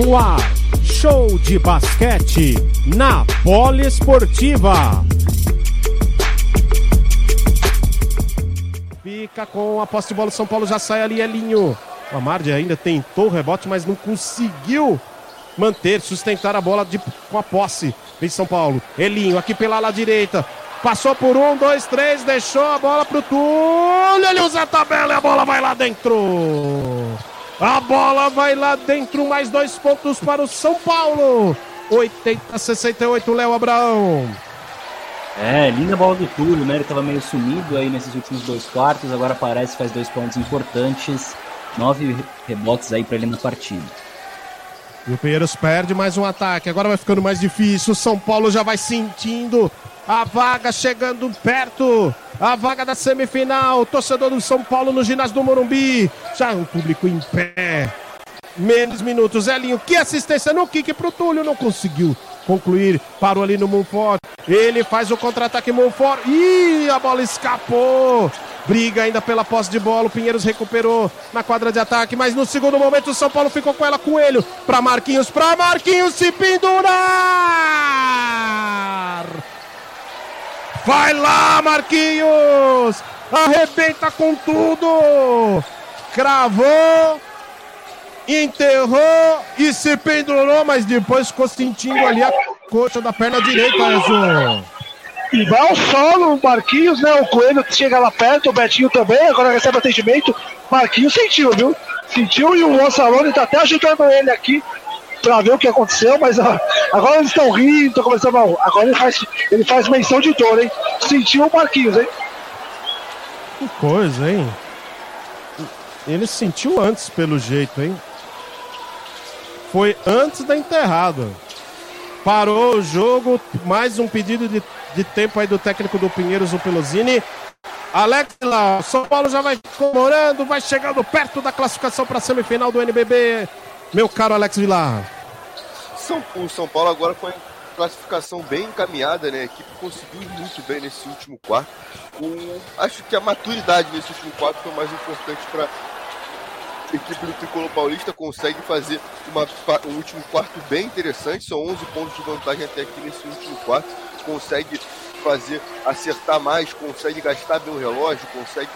no ar. Show de basquete na Poliesportiva. Fica com a posse de bola. São Paulo já sai ali, Elinho. O Amardi ainda tentou o rebote, mas não conseguiu manter, sustentar a bola de, com a posse. Vem São Paulo. Elinho aqui pela ala direita. Passou por um, dois, três, deixou a bola pro Túlio. Ele usa a tabela e a bola vai lá dentro. A bola vai lá dentro, mais dois pontos para o São Paulo. 80 a 68, Léo Abraão. É, linda bola do Túlio, né? Ele estava meio sumido aí nesses últimos dois quartos, agora aparece, faz dois pontos importantes, nove rebotes aí para ele na partida. E o Pinheiros perde mais um ataque, agora vai ficando mais difícil. O São Paulo já vai sentindo a vaga chegando perto. A vaga da semifinal. Torcedor do São Paulo no ginásio do Morumbi. Já o público em pé. Menos minutos. Elinho, que assistência no kick pro Túlio. Não conseguiu concluir. Parou ali no Monfort. Ele faz o contra-ataque Monfort. Ih, a bola escapou. Briga ainda pela posse de bola. O Pinheiros recuperou na quadra de ataque. Mas no segundo momento o São Paulo ficou com ela. Coelho para Marquinhos. Para Marquinhos se pendurar. Vai lá, Marquinhos! Arrebenta com tudo! Cravou, enterrou e se pendurou, mas depois ficou sentindo ali a coxa da perna direita, Enzo. E vai ao solo, o Marquinhos, né? O Coelho chega lá perto, o Betinho também, agora recebe atendimento. Marquinhos sentiu, viu? Sentiu e o Ansalone tá até ajudando ele aqui para ver o que aconteceu, mas ó, agora eles estão rindo, estão começando a. Agora ele faz, ele faz menção de dor, hein? Sentiu o Marquinhos, hein? Que coisa, hein? Ele sentiu antes, pelo jeito, hein? Foi antes da enterrada. Parou o jogo, mais um pedido de, de tempo aí do técnico do Pinheiros, o Pelosini. Alex lá, São Paulo já vai comemorando, vai chegando perto da classificação para a semifinal do NBB. Meu caro Alex Vilar. São, o São Paulo agora com a classificação bem encaminhada, né? A equipe conseguiu muito bem nesse último quarto. Acho que a maturidade nesse último quarto foi mais importante para a equipe do Tricolor Paulista. Consegue fazer uma, um último quarto bem interessante. São 11 pontos de vantagem até aqui nesse último quarto. Consegue fazer acertar mais, consegue gastar bem o relógio, consegue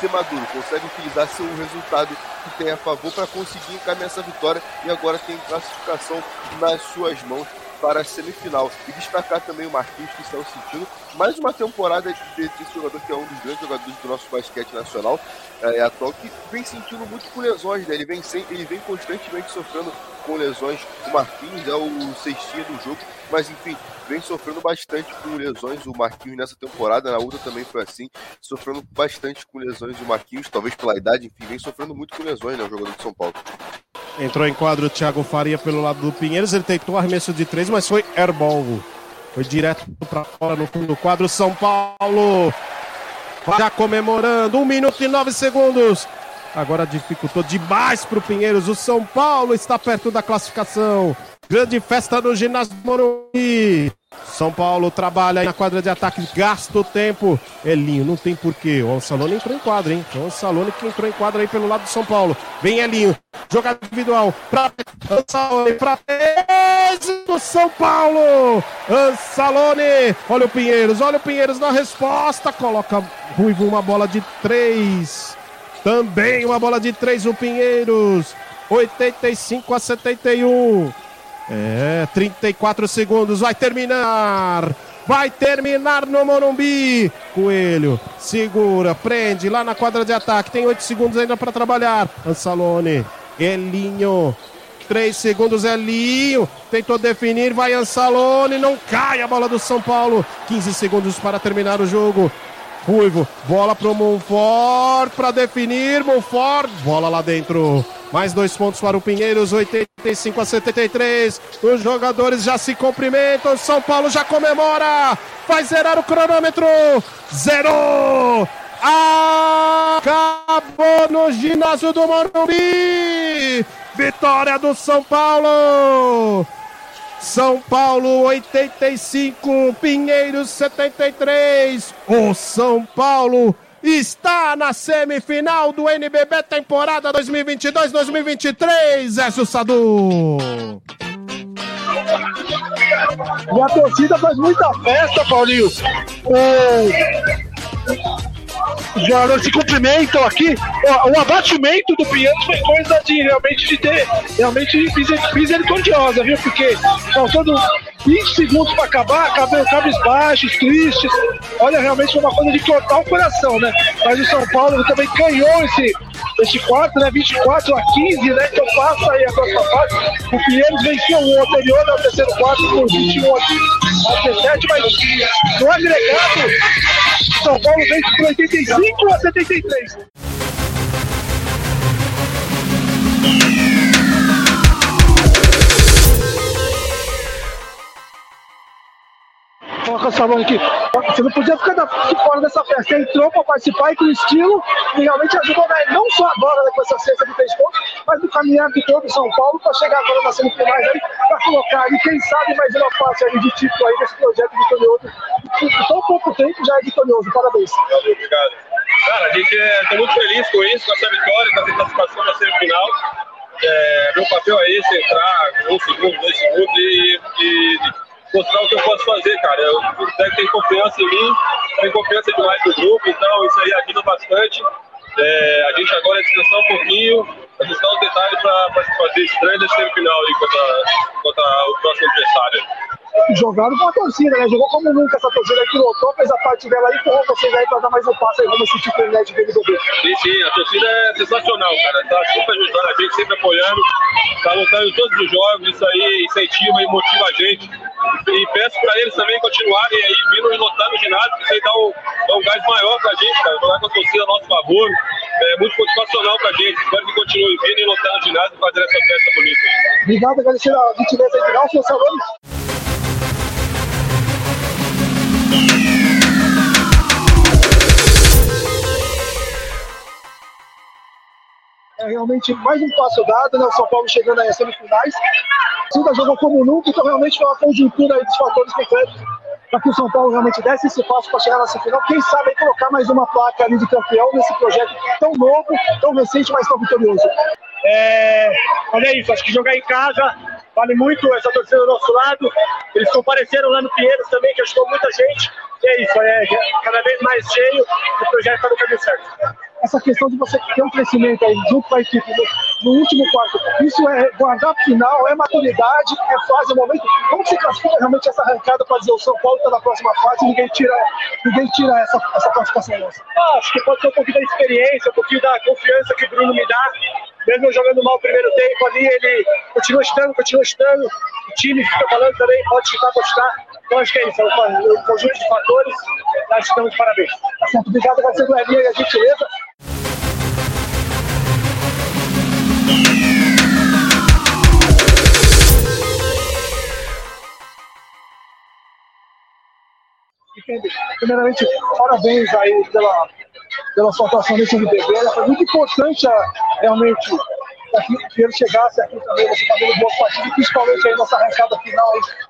ser maduro, consegue utilizar seu resultado que tem a favor para conseguir encaminhar essa vitória e agora tem classificação nas suas mãos para a semifinal. E destacar também o Marquinhos, que estão sentindo mais uma temporada desse jogador que é um dos grandes jogadores do nosso basquete nacional é, atual, que vem sentindo muito com lesões, né? Ele vem, sem, ele vem constantemente sofrendo com lesões. O Marquinhos é o cestinha do jogo, mas enfim, vem sofrendo bastante com lesões o Marquinhos nessa temporada. Na outra também foi assim, sofrendo bastante com lesões o Marquinhos, talvez pela idade, enfim, vem sofrendo muito com lesões, né? O jogador de São Paulo. Entrou em quadro o Thiago Faria pelo lado do Pinheiros. Ele tentou arremesso de três, mas foi airball. Foi direto para fora no fundo do quadro. São Paulo já comemorando. Um minuto e nove segundos. Agora dificultou demais para o Pinheiros. O São Paulo está perto da classificação. Grande festa no ginásio Morumbi. São Paulo trabalha na quadra de ataque, gasta o tempo. Elinho, não tem porquê. O Ansalone entrou em quadra, hein? O Ansalone que entrou em quadra aí pelo lado do São Paulo. Vem Elinho, jogada individual para Ansalone, para do São Paulo. Ansalone, olha o Pinheiros, olha o Pinheiros na resposta. Coloca Ruivo uma bola de três. Também uma bola de três o Pinheiros. 85 a 71. É, 34 segundos, vai terminar. Vai terminar no Morumbi. Coelho segura, prende lá na quadra de ataque. Tem 8 segundos ainda para trabalhar. Ansalone, Elinho. 3 segundos, Elinho. Tentou definir, vai Ansalone. Não cai a bola do São Paulo. 15 segundos para terminar o jogo. Ruivo, bola pro Monfort para definir. Monfort, bola lá dentro. Mais dois pontos para o Pinheiros, 85 a 73. Os jogadores já se cumprimentam. São Paulo já comemora. Vai zerar o cronômetro. Zerou. Acabou no ginásio do Morumbi. Vitória do São Paulo. São Paulo 85, Pinheiros 73. O São Paulo está na semifinal do NBB temporada 2022-2023, Écio Sadu. E a torcida faz muita festa, Paulinho. Os jogadores se cumprimentam aqui. O, abatimento do Pinheiros foi coisa de realmente de ter realmente misericordiosa, viu? Porque faltando 20 segundos para acabar, cabos baixos, tristes. Olha, realmente foi uma coisa de cortar o coração, né? Mas o São Paulo também ganhou esse, esse quarto, né? 24 a 15, né? Então passa aí a próxima fase. O Pinheiros venceu o anterior, né? o terceiro quarto, por 21 a 17, mas no agregado, São Paulo por 85 a 73. coloca o salão aqui. Você não podia ficar de fora dessa festa. Você entrou para participar e com estilo e realmente ajudou né? não só agora né, com essa cesta de três pontos, mas no caminhar de todo São Paulo para chegar agora na semifinais aí, para colocar ali, quem sabe, mais uma parte aí de título aí desse projeto vitorioso. Em tão pouco tempo já é vitorioso. Parabéns. Obrigado. Cara, a gente está é, muito feliz com isso, com essa vitória, com essa classificação na semifinal. É, meu papel é esse, entrar um segundo, dois segundos e, e mostrar o que eu posso fazer, cara. Eu, o técnico tem confiança em mim, tem confiança demais no grupo, então isso aí ajuda bastante. É, a gente agora é descansar um pouquinho, ajustar os detalhes para fazer esse grande semifinal aí contra, contra o próximo adversário jogaram com a torcida, né? Jogou como nunca essa torcida que lotou, fez a parte dela aí, empurrou vocês aí pra dar mais um passo aí, vamos assistir o net dele do Sim, sim, a torcida é sensacional, cara. Tá super ajudando a gente, sempre apoiando, tá lutando em todos os jogos, isso aí incentiva e motiva a gente. E peço pra eles também continuarem aí, vindo e lotando o ginásio, isso aí dá um, dá um gás maior pra gente, cara. Jogar com a torcida a nosso favor. É muito motivacional pra gente. Espero que continue vindo e lotando o ginásio e fazendo essa festa bonita. Obrigado, agradecer a gentileza aí de Ralf, Salone. Realmente mais um passo dado, né? O São Paulo chegando aí às semifinais. A Silva jogou como nunca, então realmente foi uma conjuntura dos fatores concretos para que o São Paulo realmente desse esse passo para chegar na semifinal. Quem sabe colocar mais uma placa ali de campeão nesse projeto tão novo, tão recente, mas tão vitorioso. É, olha isso, acho que jogar em casa vale muito essa torcida do nosso lado. Eles compareceram lá no Pinheiros também, que ajudou muita gente. E é isso, é cada vez mais cheio, o projeto está no caminho certo essa questão de você ter um crescimento aí junto com a equipe no, no último quarto, isso é guardar final, é maturidade, é fase, é momento. Como se classifica realmente essa arrancada para dizer o São Paulo está na próxima fase e ninguém tira, ninguém tira essa, essa classificação nossa? Ah, acho que pode ser um pouquinho da experiência, um pouquinho da confiança que o Bruno me dá. Mesmo jogando mal o primeiro tempo ali, ele continua estando, continua estando. O time fica falando também, pode chutar, pode chutar. Então acho que é isso, é um conjunto de fatores. Nós estamos parabéns. Tá certo, obrigado, vai ser do e a gentileza. Primeiramente, parabéns aí pela, pela sua atuação nesse MDB. Foi muito importante realmente que ele chegasse aqui também, você está vendo boas partidas, principalmente aí nessa arrancada final aí, partida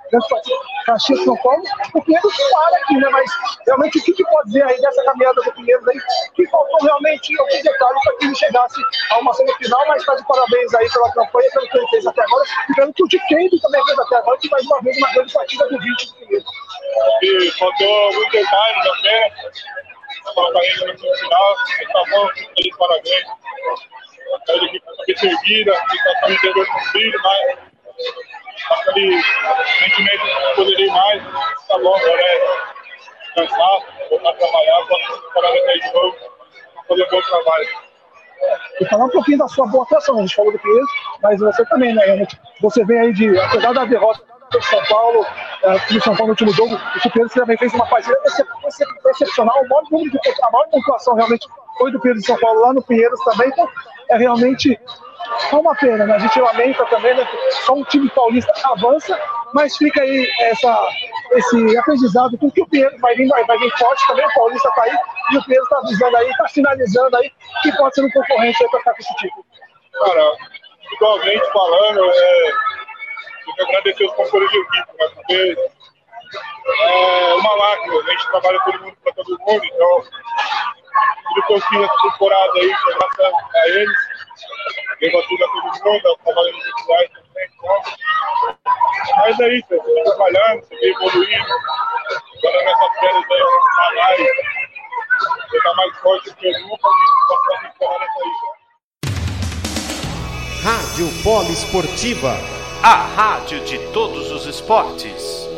Caxias São Paulo. O Pinheiro para aqui, né? Mas realmente o que, que pode dizer aí dessa caminhada do Pinheiro aí? Que faltou realmente alguns detalhes para que ele chegasse a uma semifinal, mas está de parabéns aí pela campanha, pelo que ele fez até agora, e pelo que o Dikembe também fez até agora, que mais uma vez uma grande partida do 20 do Pinheiro. E faltou muito detalhe também, colocar ele no final, está bom, feliz parabéns ele erguida, fica me dando com o filho, mas aquele sentimento que poderia mais, tá bom, agora é descansar, voltar a trabalhar, para aí de novo, fazer um bom trabalho. E falar um pouquinho da sua boa atuação, a gente falou do Pinheiro, mas você também, né? Você vem aí de, apesar da derrota do São Paulo, é, do São Paulo no último jogo, o Pinheiro também fez uma partida excepcional, o maior de a maior pontuação realmente foi do Pinheiro de São Paulo lá no Pinheiros também, então é realmente é uma pena, né? A gente lamenta também, né? Só um time paulista avança, mas fica aí essa, esse aprendizado, porque o Pinheiro vai vir, vai, vai vir forte também, o Paulista tá aí, e o Pinheiro está avisando aí, está finalizando aí, que pode ser um concorrente para ficar com esse título. Cara, igualmente falando, é, eu quero agradecer os companheiros de equipe, né? Porque é uma máquina, a gente trabalha todo mundo para todo mundo, então conseguir essa temporada aí, graças a eles. Levou tudo a todo mundo, trabalhando nos titulares também. Então. Mas é isso, eu trabalhando, seguir evoluindo. Agora nessa férias aí, falar e ficar mais forte do que nunca e passar a temporada aí. Rádio Polo Esportiva, a rádio de todos os esportes.